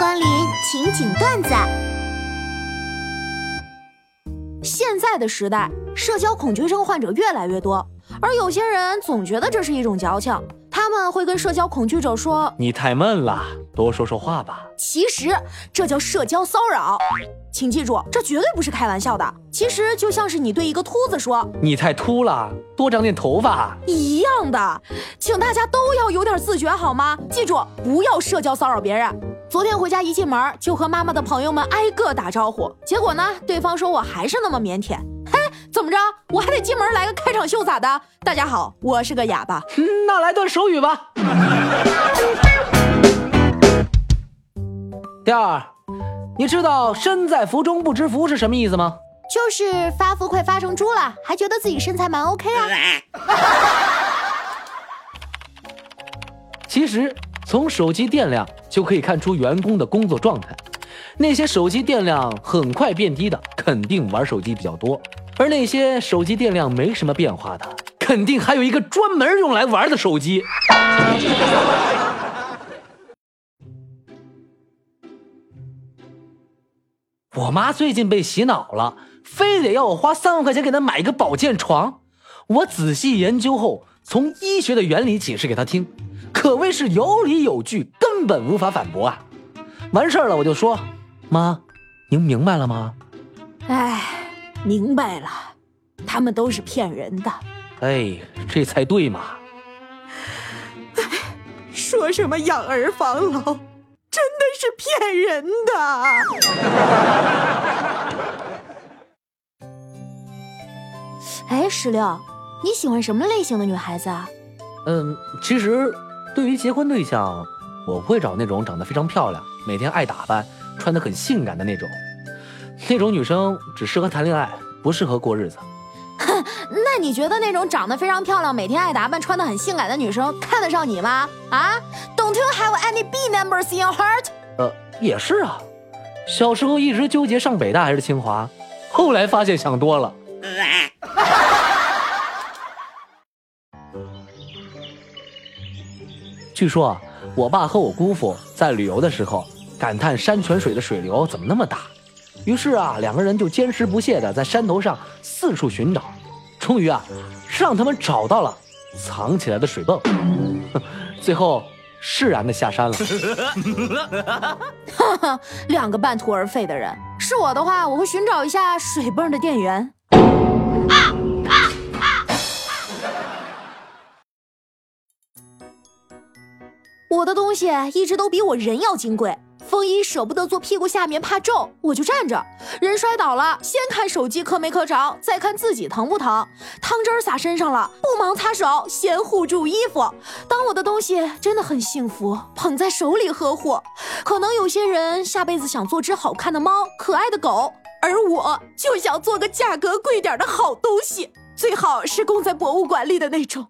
光临情景段子。现在的时代，社交恐惧症患者越来越多，而有些人总觉得这是一种矫情，他们会跟社交恐惧者说你太闷了，多说说话吧。其实这叫社交骚扰，请记住，这绝对不是开玩笑的。其实就像是你对一个秃子说你太秃了，多长点头发。一样的，请大家都要有点自觉好吗？记住，不要社交骚扰别人。昨天回家一进门就和妈妈的朋友们挨个打招呼，结果呢，对方说我还是那么腼腆。嘿，怎么着？我还得进门来个开场秀咋的？大家好，我是个哑巴。嗯，那来段手语吧。第二，你知道身在福中不知福是什么意思吗？就是发福快发成猪了，还觉得自己身材蛮 OK 啊。其实从手机电量就可以看出员工的工作状态。那些手机电量很快变低的，肯定玩手机比较多；而那些手机电量没什么变化的，肯定还有一个专门用来玩的手机。我妈最近被洗脑了，非得要我花三万块钱给她买一个保健床。我仔细研究后，从医学的原理解释给她听，可谓是有理有据，根本无法反驳啊。完事儿了，我就说：“妈，您明白了吗？”哎，明白了，他们都是骗人的。哎，这才对嘛。说什么养儿防老？真的是骗人的！哎，石榴，你喜欢什么类型的女孩子啊？嗯，其实对于结婚对象，我不会找那种长得非常漂亮、每天爱打扮、穿得很性感的那种。那种女生只适合谈恋爱，不适合过日子。哼，那你觉得那种长得非常漂亮、每天爱打扮、穿得很性感的女生看得上你吗？啊？Don't you have any B numbers in your heart？呃，也是啊。小时候一直纠结上北大还是清华，后来发现想多了。据说啊，我爸和我姑父在旅游的时候感叹山泉水的水流怎么那么大。于是啊，两个人就坚持不懈地在山头上四处寻找，终于啊，让他们找到了藏起来的水泵，最后释然地下山了。哈哈，两个半途而废的人，是我的话，我会寻找一下水泵的电源。我的东西一直都比我人要金贵。风衣舍不得坐屁股下面，怕皱，我就站着。人摔倒了，先看手机磕没磕着，再看自己疼不疼。汤汁洒身上了，不忙擦手，先护住衣服。当我的东西真的很幸福，捧在手里呵护。可能有些人下辈子想做只好看的猫，可爱的狗，而我就想做个价格贵点的好东西，最好是供在博物馆里的那种。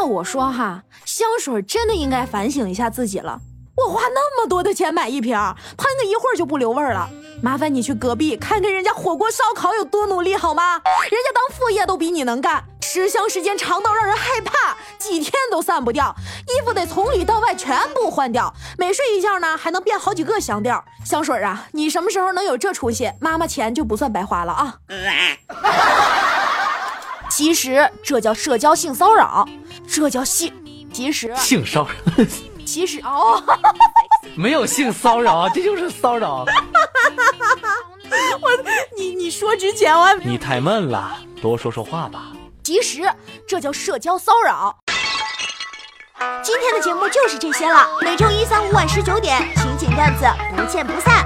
要我说哈，香水真的应该反省一下自己了。我花那么多的钱买一瓶，喷个一会儿就不留味儿了。麻烦你去隔壁看看人家火锅烧烤有多努力好吗？人家当副业都比你能干，持香时间长到让人害怕，几天都散不掉。衣服得从里到外全部换掉，每睡一觉呢还能变好几个香调。香水啊，你什么时候能有这出息，妈妈钱就不算白花了啊。其实这叫社交性骚扰，这叫性。其实性骚扰，其实哦，没有性骚扰，这就是骚扰。我你你说之前我你太闷了，多说说话吧。其实这叫社交骚扰。今天的节目就是这些了，每周一、三、五晚十九点，情景段子不见不散。